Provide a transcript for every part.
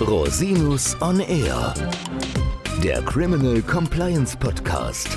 Rosinus on Air, der Criminal Compliance Podcast.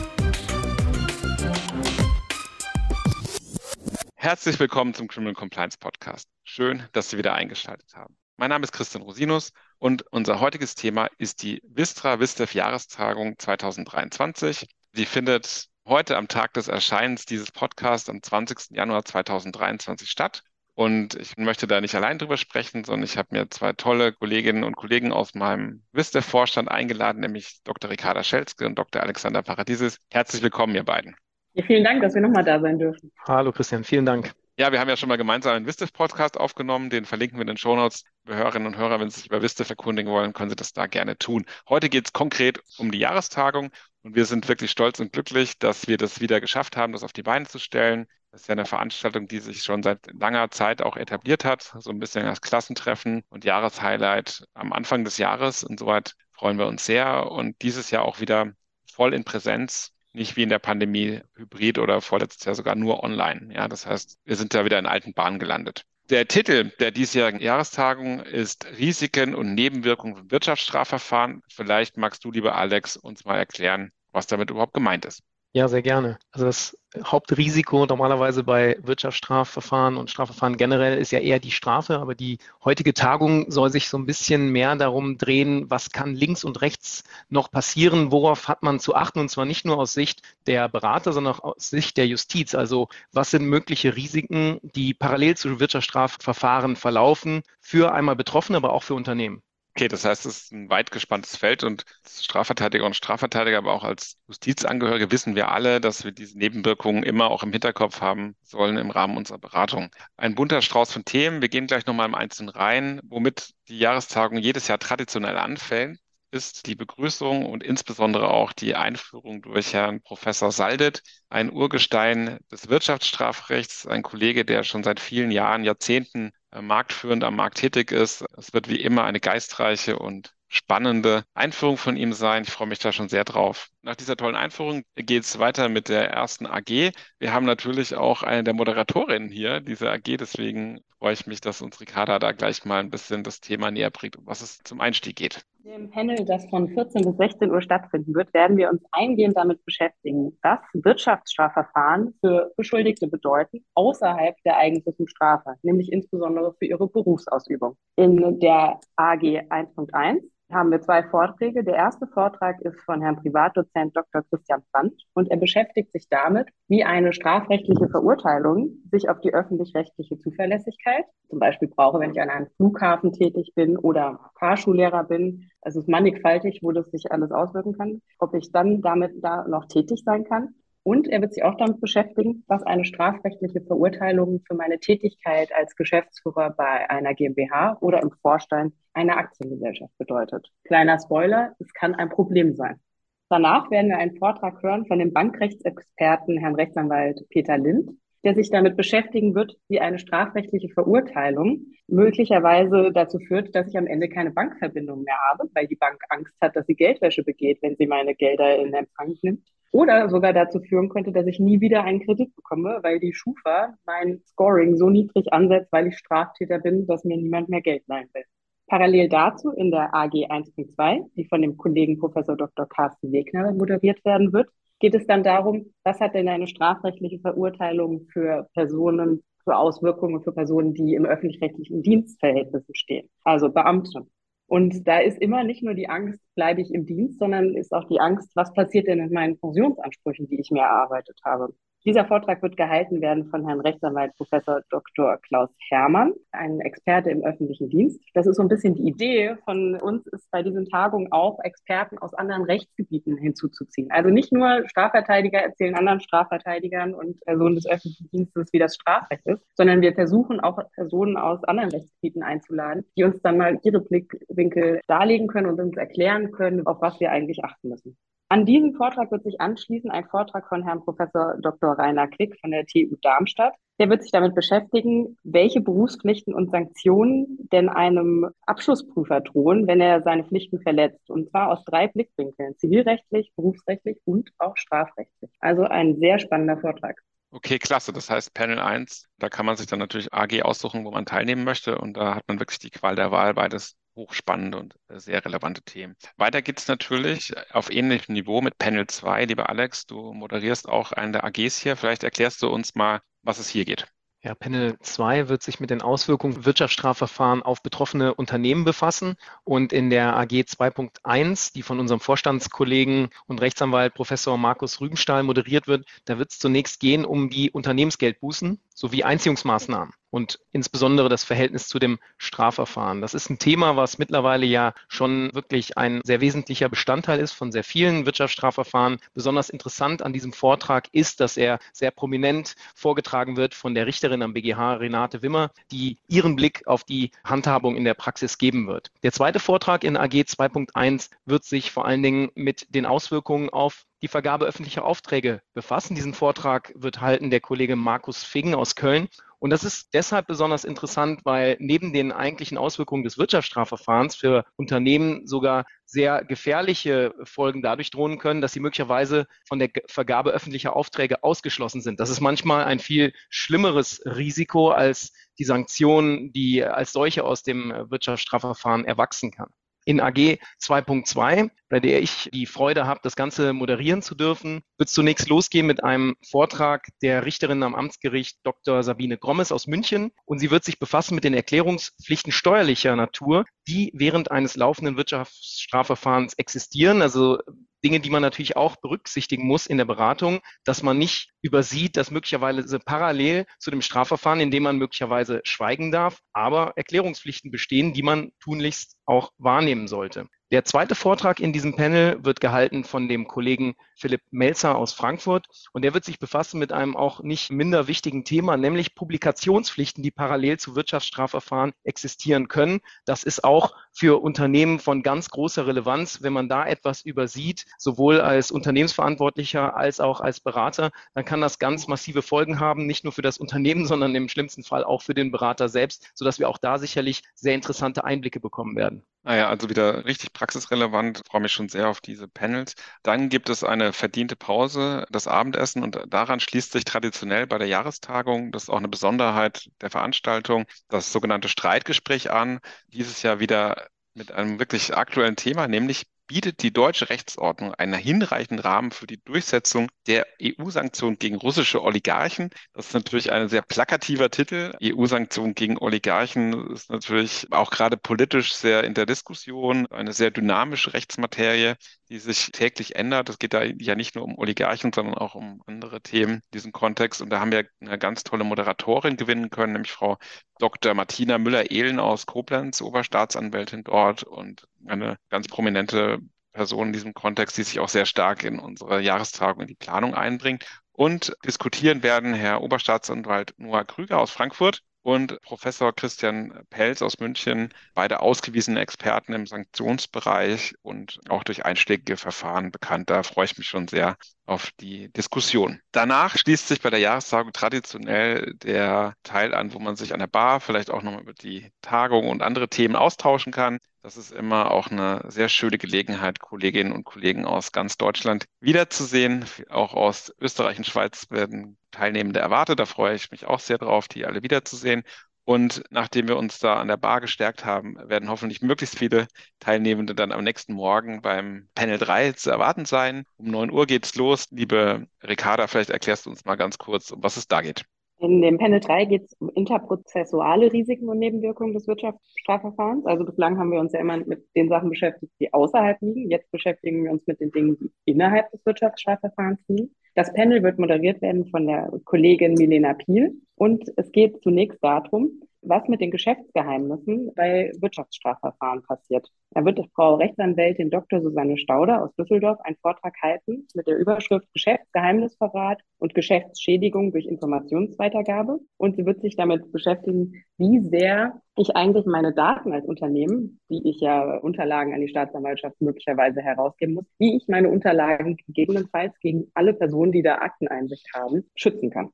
Herzlich willkommen zum Criminal Compliance Podcast. Schön, dass Sie wieder eingeschaltet haben. Mein Name ist Christian Rosinus und unser heutiges Thema ist die Vistra Vistef Jahrestagung 2023. Die findet heute am Tag des Erscheinens dieses Podcasts am 20. Januar 2023 statt. Und ich möchte da nicht allein drüber sprechen, sondern ich habe mir zwei tolle Kolleginnen und Kollegen aus meinem WISTEF-Vorstand eingeladen, nämlich Dr. Ricarda Schelzke und Dr. Alexander Paradiesis. Herzlich willkommen, ihr beiden. Ja, vielen Dank, dass wir nochmal da sein dürfen. Hallo Christian, vielen Dank. Ja, wir haben ja schon mal gemeinsam einen WISTEF-Podcast aufgenommen. Den verlinken wir in den Shownotes. Hörerinnen und Hörer, wenn Sie sich über WISTEF erkundigen wollen, können Sie das da gerne tun. Heute geht es konkret um die Jahrestagung und wir sind wirklich stolz und glücklich, dass wir das wieder geschafft haben, das auf die Beine zu stellen. Das ist ja eine Veranstaltung, die sich schon seit langer Zeit auch etabliert hat, so ein bisschen als Klassentreffen und Jahreshighlight am Anfang des Jahres. Insoweit freuen wir uns sehr und dieses Jahr auch wieder voll in Präsenz, nicht wie in der Pandemie hybrid oder vorletztes Jahr sogar nur online. Ja, das heißt, wir sind da wieder in alten Bahnen gelandet. Der Titel der diesjährigen Jahrestagung ist Risiken und Nebenwirkungen von Wirtschaftsstrafverfahren. Vielleicht magst du, lieber Alex, uns mal erklären, was damit überhaupt gemeint ist. Ja, sehr gerne. Also das Hauptrisiko normalerweise bei Wirtschaftsstrafverfahren und Strafverfahren generell ist ja eher die Strafe, aber die heutige Tagung soll sich so ein bisschen mehr darum drehen, was kann links und rechts noch passieren, worauf hat man zu achten und zwar nicht nur aus Sicht der Berater, sondern auch aus Sicht der Justiz. Also was sind mögliche Risiken, die parallel zu Wirtschaftsstrafverfahren verlaufen für einmal Betroffene, aber auch für Unternehmen. Okay, das heißt, es ist ein weit gespanntes Feld und Strafverteidiger und Strafverteidiger, aber auch als Justizangehörige wissen wir alle, dass wir diese Nebenwirkungen immer auch im Hinterkopf haben sollen im Rahmen unserer Beratung. Ein bunter Strauß von Themen. Wir gehen gleich nochmal im Einzelnen rein, womit die Jahrestagung jedes Jahr traditionell anfällt ist die Begrüßung und insbesondere auch die Einführung durch Herrn Professor Saldet, ein Urgestein des Wirtschaftsstrafrechts, ein Kollege, der schon seit vielen Jahren, Jahrzehnten marktführend am Markt tätig ist. Es wird wie immer eine geistreiche und spannende Einführung von ihm sein. Ich freue mich da schon sehr drauf. Nach dieser tollen Einführung geht es weiter mit der ersten AG. Wir haben natürlich auch eine der Moderatorinnen hier, dieser AG. Deswegen freue ich mich, dass uns Ricarda da gleich mal ein bisschen das Thema näher bringt, um was es zum Einstieg geht. Im Panel, das von 14 bis 16 Uhr stattfinden wird, werden wir uns eingehend damit beschäftigen, was Wirtschaftsstrafverfahren für Beschuldigte bedeuten, außerhalb der eigentlichen Strafe, nämlich insbesondere für ihre Berufsausübung. In der AG 1.1 haben wir zwei Vorträge. Der erste Vortrag ist von Herrn Privatdozent Dr. Christian Brandt und er beschäftigt sich damit, wie eine strafrechtliche Verurteilung sich auf die öffentlich-rechtliche Zuverlässigkeit, zum Beispiel brauche, wenn ich an einem Flughafen tätig bin oder Fahrschullehrer bin, also es ist mannigfaltig, wo das sich alles auswirken kann, ob ich dann damit da noch tätig sein kann. Und er wird sich auch damit beschäftigen, was eine strafrechtliche Verurteilung für meine Tätigkeit als Geschäftsführer bei einer GmbH oder im Vorstand einer Aktiengesellschaft bedeutet. Kleiner Spoiler, es kann ein Problem sein. Danach werden wir einen Vortrag hören von dem Bankrechtsexperten Herrn Rechtsanwalt Peter Lind, der sich damit beschäftigen wird, wie eine strafrechtliche Verurteilung möglicherweise dazu führt, dass ich am Ende keine Bankverbindung mehr habe, weil die Bank Angst hat, dass sie Geldwäsche begeht, wenn sie meine Gelder in Empfang nimmt. Oder sogar dazu führen könnte, dass ich nie wieder einen Kredit bekomme, weil die Schufa mein Scoring so niedrig ansetzt, weil ich Straftäter bin, dass mir niemand mehr Geld leihen will. Parallel dazu in der AG 1.2, die von dem Kollegen Professor Dr. Carsten Wegner moderiert werden wird, geht es dann darum, was hat denn eine strafrechtliche Verurteilung für Personen, für Auswirkungen für Personen, die im öffentlich-rechtlichen Dienstverhältnissen stehen, also Beamte. Und da ist immer nicht nur die Angst, bleibe ich im Dienst, sondern ist auch die Angst, was passiert denn mit meinen Pensionsansprüchen, die ich mir erarbeitet habe. Dieser Vortrag wird gehalten werden von Herrn Rechtsanwalt Professor Dr. Klaus Herrmann, ein Experte im öffentlichen Dienst. Das ist so ein bisschen die Idee von uns, ist bei diesen Tagungen auch Experten aus anderen Rechtsgebieten hinzuzuziehen. Also nicht nur Strafverteidiger erzählen anderen Strafverteidigern und Personen des öffentlichen Dienstes, wie das Strafrecht ist, sondern wir versuchen auch Personen aus anderen Rechtsgebieten einzuladen, die uns dann mal ihre Blickwinkel darlegen können und uns erklären können, auf was wir eigentlich achten müssen. An diesem Vortrag wird sich anschließen ein Vortrag von Herrn Professor Dr. Rainer Klick von der TU Darmstadt. Der wird sich damit beschäftigen, welche Berufspflichten und Sanktionen denn einem Abschlussprüfer drohen, wenn er seine Pflichten verletzt. Und zwar aus drei Blickwinkeln, zivilrechtlich, berufsrechtlich und auch strafrechtlich. Also ein sehr spannender Vortrag. Okay, klasse. Das heißt, Panel 1, da kann man sich dann natürlich AG aussuchen, wo man teilnehmen möchte. Und da hat man wirklich die Qual der Wahl, beides hochspannende und sehr relevante Themen. Weiter geht es natürlich auf ähnlichem Niveau mit Panel 2. Lieber Alex, du moderierst auch einen der AGs hier. Vielleicht erklärst du uns mal, was es hier geht. Ja, Panel 2 wird sich mit den Auswirkungen Wirtschaftsstrafverfahren auf betroffene Unternehmen befassen. Und in der AG 2.1, die von unserem Vorstandskollegen und Rechtsanwalt Professor Markus Rübenstahl moderiert wird, da wird es zunächst gehen um die Unternehmensgeldbußen sowie Einziehungsmaßnahmen und insbesondere das Verhältnis zu dem Strafverfahren. Das ist ein Thema, was mittlerweile ja schon wirklich ein sehr wesentlicher Bestandteil ist von sehr vielen Wirtschaftsstrafverfahren. Besonders interessant an diesem Vortrag ist, dass er sehr prominent vorgetragen wird von der Richterin am BGH, Renate Wimmer, die ihren Blick auf die Handhabung in der Praxis geben wird. Der zweite Vortrag in AG 2.1 wird sich vor allen Dingen mit den Auswirkungen auf die Vergabe öffentlicher Aufträge befassen. Diesen Vortrag wird halten der Kollege Markus Fingen aus Köln. Und das ist deshalb besonders interessant, weil neben den eigentlichen Auswirkungen des Wirtschaftsstrafverfahrens für Unternehmen sogar sehr gefährliche Folgen dadurch drohen können, dass sie möglicherweise von der Vergabe öffentlicher Aufträge ausgeschlossen sind. Das ist manchmal ein viel schlimmeres Risiko als die Sanktionen, die als solche aus dem Wirtschaftsstrafverfahren erwachsen kann in AG 2.2, bei der ich die Freude habe, das Ganze moderieren zu dürfen, wird zunächst losgehen mit einem Vortrag der Richterin am Amtsgericht Dr. Sabine Grommes aus München. Und sie wird sich befassen mit den Erklärungspflichten steuerlicher Natur, die während eines laufenden Wirtschaftsstrafverfahrens existieren. Also Dinge, die man natürlich auch berücksichtigen muss in der Beratung, dass man nicht übersieht, dass möglicherweise parallel zu dem Strafverfahren, in dem man möglicherweise schweigen darf, aber Erklärungspflichten bestehen, die man tunlichst auch wahrnehmen sollte. Der zweite Vortrag in diesem Panel wird gehalten von dem Kollegen Philipp Melzer aus Frankfurt und der wird sich befassen mit einem auch nicht minder wichtigen Thema, nämlich Publikationspflichten, die parallel zu Wirtschaftsstrafverfahren existieren können. Das ist auch für Unternehmen von ganz großer Relevanz. Wenn man da etwas übersieht, sowohl als Unternehmensverantwortlicher als auch als Berater, dann kann das ganz massive Folgen haben, nicht nur für das Unternehmen, sondern im schlimmsten Fall auch für den Berater selbst, sodass wir auch da sicherlich sehr interessante Einblicke bekommen werden. Naja, also wieder richtig praxisrelevant. Ich freue mich schon sehr auf diese Panels. Dann gibt es eine verdiente Pause, das Abendessen und daran schließt sich traditionell bei der Jahrestagung, das ist auch eine Besonderheit der Veranstaltung, das sogenannte Streitgespräch an. Dieses Jahr wieder mit einem wirklich aktuellen Thema, nämlich bietet die deutsche Rechtsordnung einen hinreichenden Rahmen für die Durchsetzung der EU-Sanktionen gegen russische Oligarchen. Das ist natürlich ein sehr plakativer Titel. EU-Sanktionen gegen Oligarchen ist natürlich auch gerade politisch sehr in der Diskussion, eine sehr dynamische Rechtsmaterie, die sich täglich ändert. Es geht da ja nicht nur um Oligarchen, sondern auch um andere Themen in diesem Kontext. Und da haben wir eine ganz tolle Moderatorin gewinnen können, nämlich Frau Dr. Martina Müller-Ehlen aus Koblenz, Oberstaatsanwältin dort und eine ganz prominente Person in diesem Kontext, die sich auch sehr stark in unsere Jahrestagung, in die Planung einbringt. Und diskutieren werden Herr Oberstaatsanwalt Noah Krüger aus Frankfurt und Professor Christian Pelz aus München, beide ausgewiesene Experten im Sanktionsbereich und auch durch einschlägige Verfahren bekannt. Da freue ich mich schon sehr auf die Diskussion. Danach schließt sich bei der Jahrestagung traditionell der Teil an, wo man sich an der Bar vielleicht auch nochmal über die Tagung und andere Themen austauschen kann. Das ist immer auch eine sehr schöne Gelegenheit, Kolleginnen und Kollegen aus ganz Deutschland wiederzusehen. Auch aus Österreich und Schweiz werden Teilnehmende erwartet. Da freue ich mich auch sehr drauf, die alle wiederzusehen. Und nachdem wir uns da an der Bar gestärkt haben, werden hoffentlich möglichst viele Teilnehmende dann am nächsten Morgen beim Panel 3 zu erwarten sein. Um 9 Uhr geht's los. Liebe Ricarda, vielleicht erklärst du uns mal ganz kurz, um was es da geht. In dem Panel 3 geht es um interprozessuale Risiken und Nebenwirkungen des Wirtschaftsstrafverfahrens. Also bislang haben wir uns ja immer mit den Sachen beschäftigt, die außerhalb liegen. Jetzt beschäftigen wir uns mit den Dingen, die innerhalb des Wirtschaftsstrafverfahrens liegen. Das Panel wird moderiert werden von der Kollegin Milena Piel und es geht zunächst darum, was mit den Geschäftsgeheimnissen bei Wirtschaftsstrafverfahren passiert. Da wird Frau Rechtsanwältin Dr. Susanne Stauder aus Düsseldorf einen Vortrag halten mit der Überschrift Geschäftsgeheimnisverrat und Geschäftsschädigung durch Informationsweitergabe. Und sie wird sich damit beschäftigen, wie sehr ich eigentlich meine Daten als Unternehmen, die ich ja Unterlagen an die Staatsanwaltschaft möglicherweise herausgeben muss, wie ich meine Unterlagen gegebenenfalls gegen alle Personen, die da Akteneinsicht haben, schützen kann.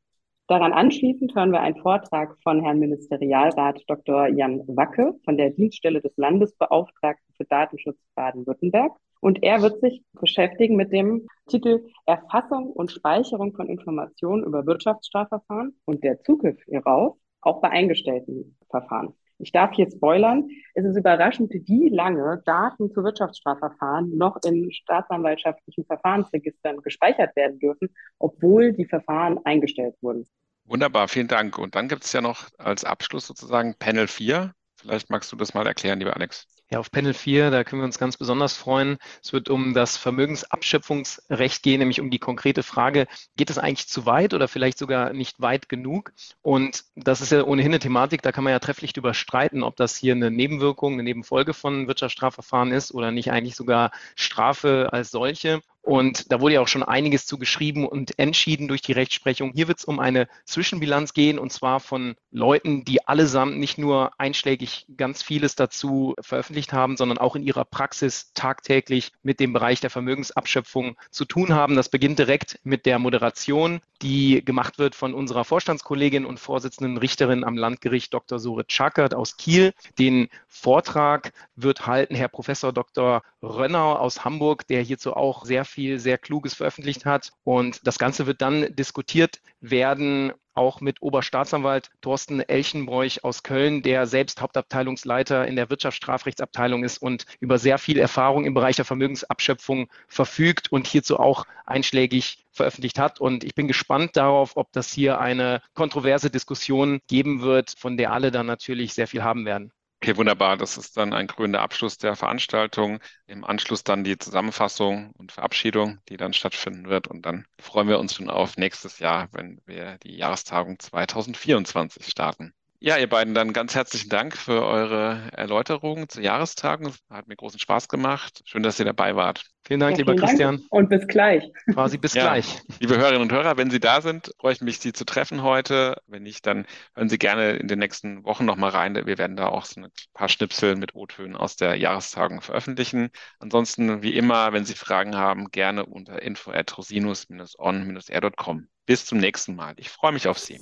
Daran anschließend hören wir einen Vortrag von Herrn Ministerialrat Dr. Jan Wacke von der Dienststelle des Landesbeauftragten für Datenschutz Baden-Württemberg. Und er wird sich beschäftigen mit dem Titel Erfassung und Speicherung von Informationen über Wirtschaftsstrafverfahren und der Zugriff hierauf, auch bei eingestellten Verfahren. Ich darf hier spoilern. Es ist überraschend, wie lange Daten zu Wirtschaftsstrafverfahren noch in staatsanwaltschaftlichen Verfahrensregistern gespeichert werden dürfen, obwohl die Verfahren eingestellt wurden. Wunderbar, vielen Dank. Und dann gibt es ja noch als Abschluss sozusagen Panel 4. Vielleicht magst du das mal erklären, lieber Alex. Ja, auf Panel 4, da können wir uns ganz besonders freuen. Es wird um das Vermögensabschöpfungsrecht gehen, nämlich um die konkrete Frage, geht es eigentlich zu weit oder vielleicht sogar nicht weit genug? Und das ist ja ohnehin eine Thematik, da kann man ja trefflich drüber streiten, ob das hier eine Nebenwirkung, eine Nebenfolge von Wirtschaftsstrafverfahren ist oder nicht eigentlich sogar Strafe als solche. Und da wurde ja auch schon einiges zu und entschieden durch die Rechtsprechung. Hier wird es um eine Zwischenbilanz gehen und zwar von Leuten, die allesamt nicht nur einschlägig ganz vieles dazu veröffentlicht haben, sondern auch in ihrer Praxis tagtäglich mit dem Bereich der Vermögensabschöpfung zu tun haben. Das beginnt direkt mit der Moderation, die gemacht wird von unserer Vorstandskollegin und Vorsitzenden Richterin am Landgericht Dr. Sorit Chakert aus Kiel. Den Vortrag wird halten Herr Professor Dr. Rönnau aus Hamburg, der hierzu auch sehr viel sehr Kluges veröffentlicht hat. Und das Ganze wird dann diskutiert werden auch mit Oberstaatsanwalt Thorsten Elchenbräuch aus Köln, der selbst Hauptabteilungsleiter in der Wirtschaftsstrafrechtsabteilung ist und über sehr viel Erfahrung im Bereich der Vermögensabschöpfung verfügt und hierzu auch einschlägig veröffentlicht hat. Und ich bin gespannt darauf, ob das hier eine kontroverse Diskussion geben wird, von der alle dann natürlich sehr viel haben werden. Okay, wunderbar. Das ist dann ein krönender Abschluss der Veranstaltung. Im Anschluss dann die Zusammenfassung und Verabschiedung, die dann stattfinden wird. Und dann freuen wir uns schon auf nächstes Jahr, wenn wir die Jahrestagung 2024 starten. Ja, ihr beiden, dann ganz herzlichen Dank für eure Erläuterungen zur Jahrestagung. Hat mir großen Spaß gemacht. Schön, dass ihr dabei wart. Vielen Dank, ja, lieber Christian. Dank und bis gleich. Quasi bis ja, gleich. Liebe Hörerinnen und Hörer, wenn Sie da sind, freue ich mich, Sie zu treffen heute. Wenn nicht, dann hören Sie gerne in den nächsten Wochen nochmal rein. Wir werden da auch so ein paar Schnipsel mit O-Tönen aus der Jahrestagung veröffentlichen. Ansonsten, wie immer, wenn Sie Fragen haben, gerne unter info at rosinus-on-r.com. Bis zum nächsten Mal. Ich freue mich auf Sie.